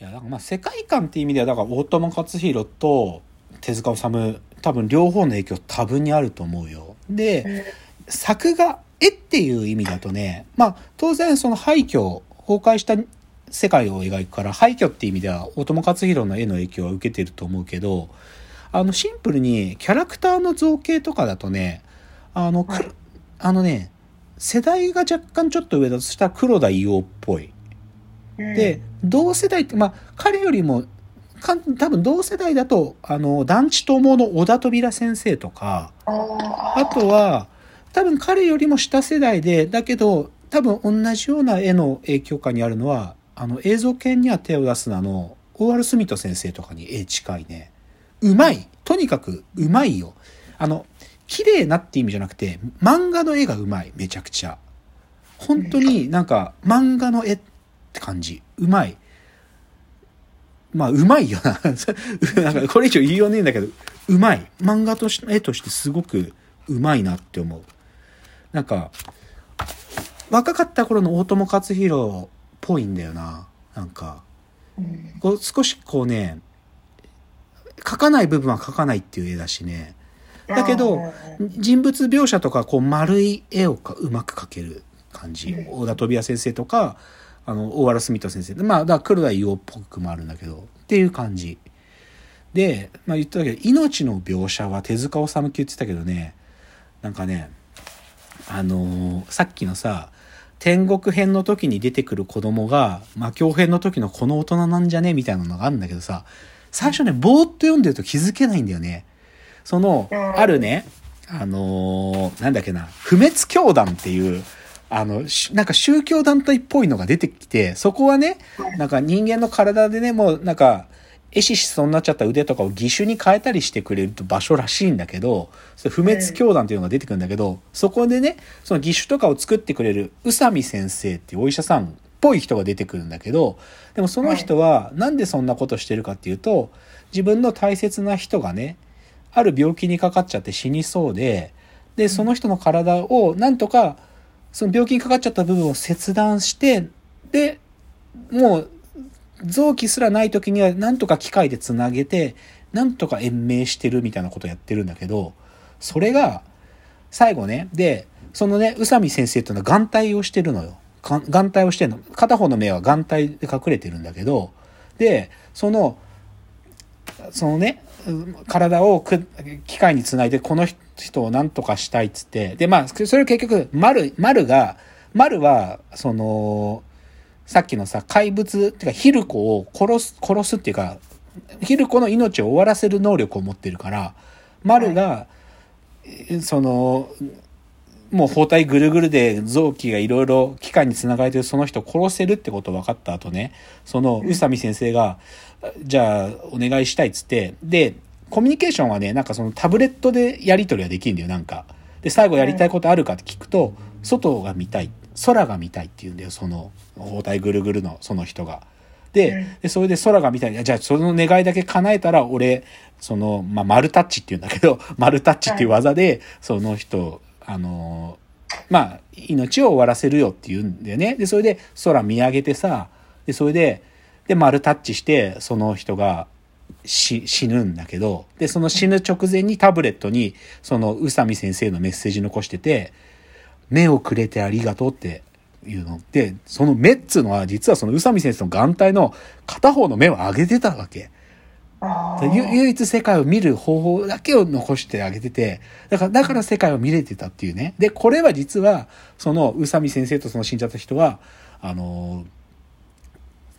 いや、だからまあ世界観っていう意味では、だから大友克洋と手塚治虫、多分両方の影響多分にあると思うよ。で、作画、絵っていう意味だとね、まあ当然その廃墟、崩壊した世界を描くから廃墟っていう意味では大友克洋の絵の影響は受けてると思うけど、あのシンプルにキャラクターの造形とかだとね、あの、はいあのね、世代が若干ちょっと上だとしたら黒田伊代っぽい。うんで、同世代って、まあ、彼よりも、かん多分同世代だと、あの、団地友の小田扉先生とか、あとは、多分彼よりも下世代で、だけど、多分同じような絵の影響下にあるのは、あの、映像系には手を出すなの、大原澄人先生とかに絵近いね。うまい。とにかくうまいよ。あの、綺麗なって意味じゃなくて、漫画の絵がうまい。めちゃくちゃ。本当になんか漫画の絵って感じ。うまい。まあ、うまいよな。なんかこれ以上言いようねえんだけど、うまい。漫画として、絵としてすごくうまいなって思う。なんか、若かった頃の大友克洋っぽいんだよな。なんか、うんこう少しこうね、描かない部分は描かないっていう絵だしね。だけど人物描写とかこう丸い絵をかうまく描ける感じ。うん大田飛也先生とか、あの、大原澄人先生。まあ、だから黒田伊代っぽくもあるんだけど、っていう感じ。で、まあ言ったけど、命の描写は手塚治虫って言ってたけどね、なんかね、あのーさっきのさ、天国編の時に出てくる子供が、魔境編の時のこの大人なんじゃね？みたいなのがあるんだけどさ、最初ね、ぼーっと読んでると気づけないんだよね。その、うんあるね、あのーなんだっけな、不滅教団っていう、あの、しなんか宗教団体っぽいのが出てきて、そこはね、なんか人間の体でね、もうなんか、壊死しそうになっちゃった腕とかを義手に変えたりしてくれる場所らしいんだけど、それ不滅教団っていうのが出てくるんだけど、そこでね、その義手とかを作ってくれる宇佐美先生っていうお医者さんっぽい人が出てくるんだけど、でもその人はなんでそんなことしてるかっていうと、自分の大切な人がね、ある病気にかかっちゃって死にそうで、で、その人の体をなんとか、その病気にかかっちゃった部分を切断して、で、もう、臓器すらない時にはなんとか機械でつなげて、なんとか延命してるみたいなことをやってるんだけど、それが、最後ね、で、そのね、宇佐美先生っていうのは眼帯をしてるのよ。眼帯をしてるの。片方の目は眼帯で隠れてるんだけど、で、その、そのね、うん体をく機械につないでこの人を何とかしたいっつって、で、まあ、それを結局、丸、丸が、丸は、その、さっきのさ、怪物、ってか、ヒルコを殺す、殺すっていうか、ヒルコの命を終わらせる能力を持ってるから、丸が、えその、もう包帯ぐるぐるで臓器がいろいろ機械につながれてるその人を殺せるってこと分かった後ね、その宇佐美先生が、じゃあお願いしたいっつって、で、コミュニケーションはね、なんかそのタブレットでやり取りはできるんだよ、なんか。で、最後やりたいことあるかって聞くと、外が見たい、空が見たいって言うんだよ、その包帯ぐるぐるのその人が。で、でそれで空が見たい。じゃあ、その願いだけ叶えたら、俺、その、まあ、丸タッチって言うんだけど、丸タッチっていう技で、その人、あの、まあ、命を終わらせるよって言うんだよね。で、それで空見上げてさ、で、それで、で、丸タッチして、その人が死死ぬんだけど、で、その死ぬ直前にタブレットに、その宇佐美先生のメッセージ残してて、目をくれてありがとうっていうの。で、その目っつうのは、実はその宇佐美先生の眼帯の片方の目を上げてたわけ。唯一世界を見る方法だけを残してあげてて、だから、だから世界を見れてたっていうね。で、これは実は、その宇佐美先生とその死んじゃった人は、あの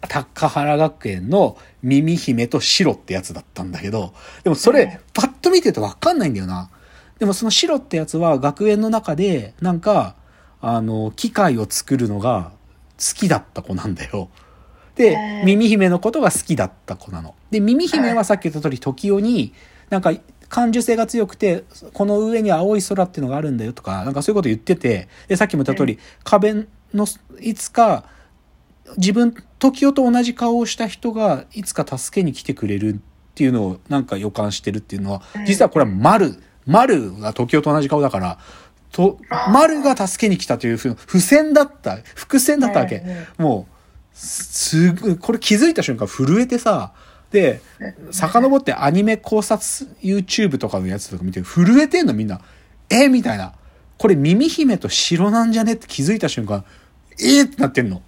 高原学園の耳姫と白ってやつだったんだけど、でもそれ、パッと見てるとわかんないんだよな。でもその白ってやつは学園の中で、なんか、あの、機械を作るのが好きだった子なんだよ。で耳姫のことが好きだった子なの。で、耳姫はさっき言った通り、時代に、なんか、感受性が強くて、この上に青い空っていうのがあるんだよとか、なんかそういうこと言ってて、で、さっきも言った通り、壁の、いつか、自分、時代と同じ顔をした人が、いつか助けに来てくれるっていうのを、なんか予感してるっていうのは、実はこれは丸、丸が時代と同じ顔だから、と、丸が助けに来たというふう、付箋だった、伏線だったわけ。もう、すぐ、これ気づいた瞬間震えてさ、で、遡ってアニメ考察 YouTube とかのやつとか見て震えてんのみんな。えみたいな。これ耳姫と城なんじゃね？って気づいた瞬間、えー、ってなってんの。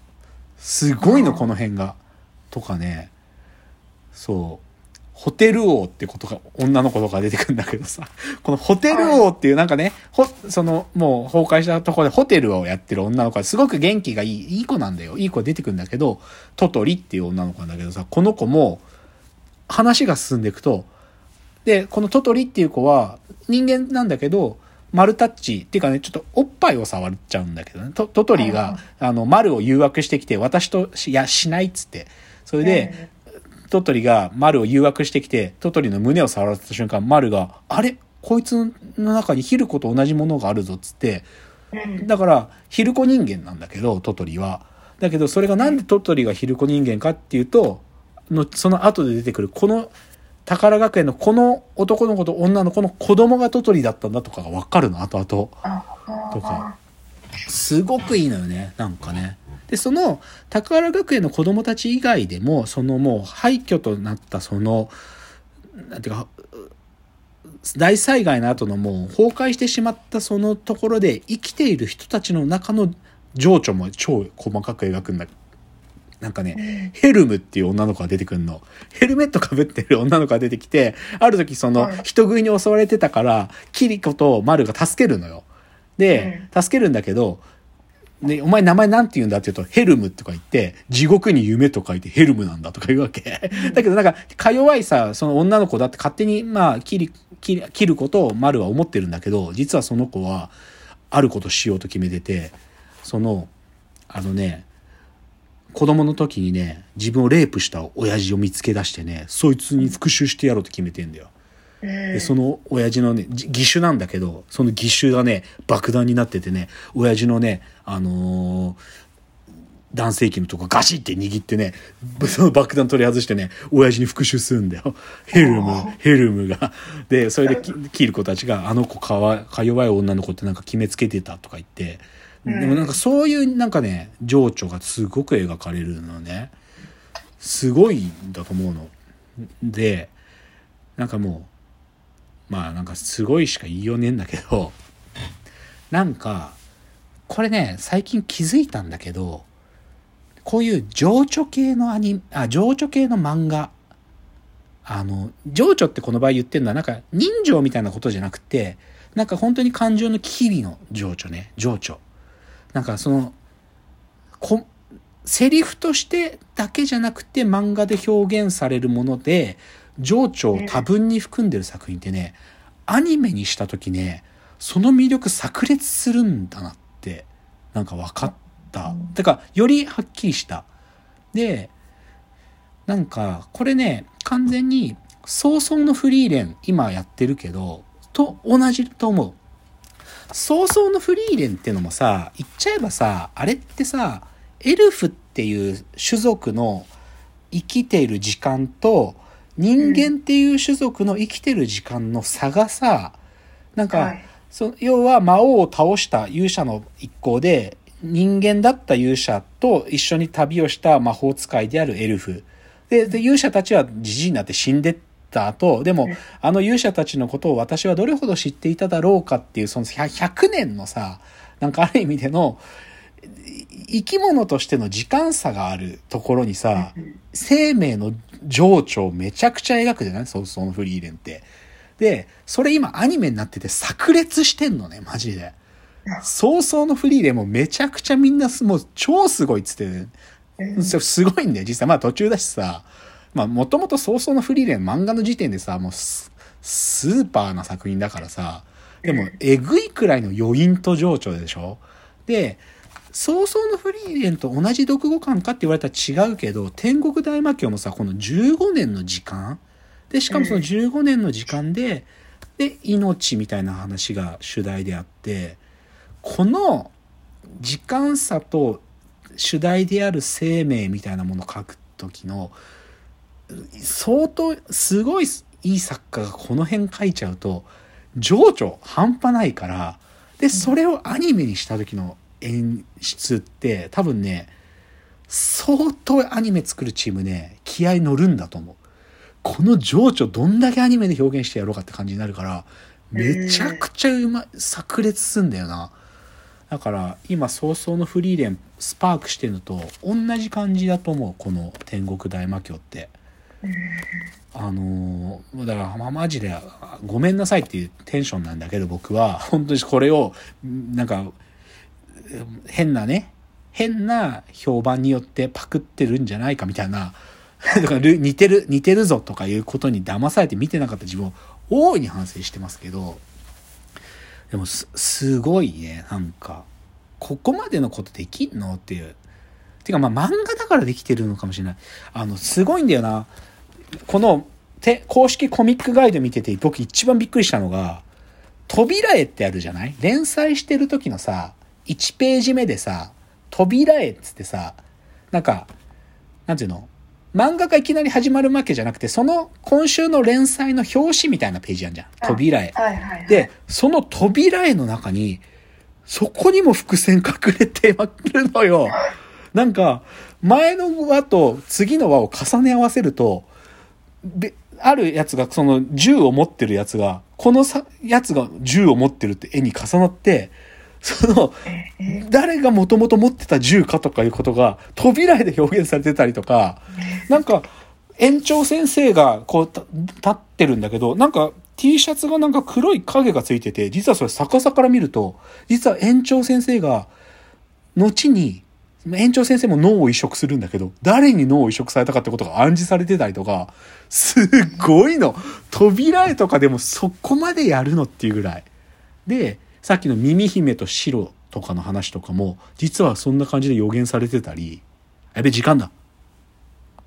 すごいの、この辺が。とかね。そう。ホテル王ってことが、女の子とか出てくるんだけどさ、このホテル王っていうなんかね、ほ、その、もう崩壊したところでホテルをやってる女の子はすごく元気がいい、いい子なんだよ。いい子出てくるんだけど、トトリっていう女の子なんだけどさ、この子も、話が進んでいくと、で、このトトリっていう子は人間なんだけど、丸タッチっていうかね、ちょっとおっぱいを触っちゃうんだけどね、トトトリが、あの、丸を誘惑してきて、私とし、いや、しないっつって。それで、トトリが丸を誘惑してきて、トトリの胸を触らせた瞬間、丸が、あれ？こいつの中にヒルコと同じものがあるぞっつって、だから、ヒルコ人間なんだけど、トトリは。だけど、それがなんでトトリがヒルコ人間かっていうと、の、その後で出てくる、この、宝学園のこの男の子と女の子の子供がトトリだったんだとかがわかるの、後々。とか。すごくいいのよね、なんかね。で、その、宝学園の子供たち以外でも、そのもう廃墟となったその、なんていうか、大災害の後のもう崩壊してしまったそのところで生きている人たちの中の情緒も超細かく描くんだ。なんかね、ヘルムっていう女の子が出てくるの。ヘルメットかぶってる女の子が出てきて、ある時その人食いに襲われてたから、キリコとマルが助けるのよ。で、助けるんだけど、ね、お前名前なんて言うんだって言うと、ヘルムとか言って、地獄に夢と書いてヘルムなんだとか言うわけ。だけどなんか、か弱いさ、その女の子だって勝手に、まあ、切り、切り、切ることを丸は思ってるんだけど、実はその子は、あることしようと決めてて、その、あのね、子供の時にね、自分をレイプした親父を見つけ出してね、そいつに復讐してやろうと決めてんだよ。で、その親父のね、じ義手なんだけど、その義手がね、爆弾になっててね、親父のね、あのー男性器のとこガシって握ってね、その爆弾取り外してね、親父に復讐するんだよ。ヘルム、ヘルムが。で、それできキル子たちが、あの子かわ、か弱い女の子ってなんか決めつけてたとか言って、でもなんかそういうなんかね、情緒がすごく描かれるのね。すごいんだと思うの。で、なんかもう、まあなんかすごいしか言いようねえんだけど、なんか、これね、最近気づいたんだけど、こういう情緒系のアニ、あ、情緒系の漫画。あの、情緒ってこの場合言ってるのはなんか人情みたいなことじゃなくて、なんか本当に感情の機微の情緒ね、情緒。なんかその、こ、セリフとしてだけじゃなくて漫画で表現されるもので、情緒を多分に含んでる作品ってね、アニメにした時ね、その魅力炸裂するんだなって、なんか分かった。だから、よりはっきりした。で、なんか、これね、完全に、早々のフリーレン、今やってるけど、と同じと思う。早々のフリーレンってのもさ、言っちゃえばさ、あれってさ、エルフっていう種族の生きている時間と、人間っていう種族の生きてる時間の差がさ、なんか、はいそ要は魔王を倒した勇者の一行で、人間だった勇者と一緒に旅をした魔法使いであるエルフ。で、で勇者たちはじじいになって死んでった後、でも、あの勇者たちのことを私はどれほど知っていただろうかっていう、その100 100年のさ、なんかある意味での、い生き物としての時間差があるところにさ、生命の情緒をめちゃくちゃ描くじゃない？そうそのフリーレンって。で、それ今アニメになってて炸裂してんのね、マジで。早々のフリーレンもめちゃくちゃみんなすもう超すごいっつって、ね、すごいんだよ、実際。まあ途中だしさ、まあもともと早々のフリーレン漫画の時点でさ、もうススーパーな作品だからさ、でもえぐいくらいの余韻と情緒でしょ？で、早々のフリーレンと同じ読後感かって言われたら違うけど、天国大魔教もさ、この15年の時間？で、しかもその15年の時間で、で、命みたいな話が主題であって、この時間差と主題である生命みたいなものを書く時の、相当、すごいいい作家がこの辺書いちゃうと、情緒半端ないから、で、それをアニメにした時の演出って多分ね、相当アニメ作るチームね、気合乗るんだと思う。この情緒どんだけアニメで表現してやろうかって感じになるから、めちゃくちゃうまい、炸裂すんだよな。だから、今、早々のフリーレン、スパークしてるのと同じ感じだと思う、この天国大魔教って。あのーだから、ま、マジで、ごめんなさいっていうテンションなんだけど、僕は、本当にこれを、なんか、変なね、変な評判によってパクってるんじゃないかみたいな、だから似てる、似てるぞとかいうことに騙されて見てなかった自分を大いに反省してますけど、でもす、すごいね、なんか、ここまでのことできんのっていう。てかまあ漫画だからできてるのかもしれない。あの、すごいんだよな。この、て、公式コミックガイド見てて僕一番びっくりしたのが、扉絵ってあるじゃない？連載してる時のさ、1ページ目でさ、扉絵っつってさ、なんか、なんていうの？漫画がいきなり始まるわけじゃなくて、その今週の連載の表紙みたいなページあるじゃん。扉絵。はいはいはい。で、その扉絵の中に、そこにも伏線隠れてまくるのよ。なんか、前の輪と次の輪を重ね合わせると、で、あるやつが、その銃を持ってるやつが、このさ、やつが銃を持ってるって絵に重なって、その、誰がもともと持ってた銃かとかいうことが、扉絵で表現されてたりとか、なんか、園長先生がこうた立ってるんだけど、なんか T シャツがなんか黒い影がついてて、実はそれ逆さから見ると、実は園長先生が、後に、園長先生も脳を移植するんだけど、誰に脳を移植されたかってことが暗示されてたりとか、すっごいの。扉絵とかでもそこまでやるのっていうぐらい。で、さっきの耳姫と白とかの話とかも、実はそんな感じで予言されてたり、やべ、時間だ。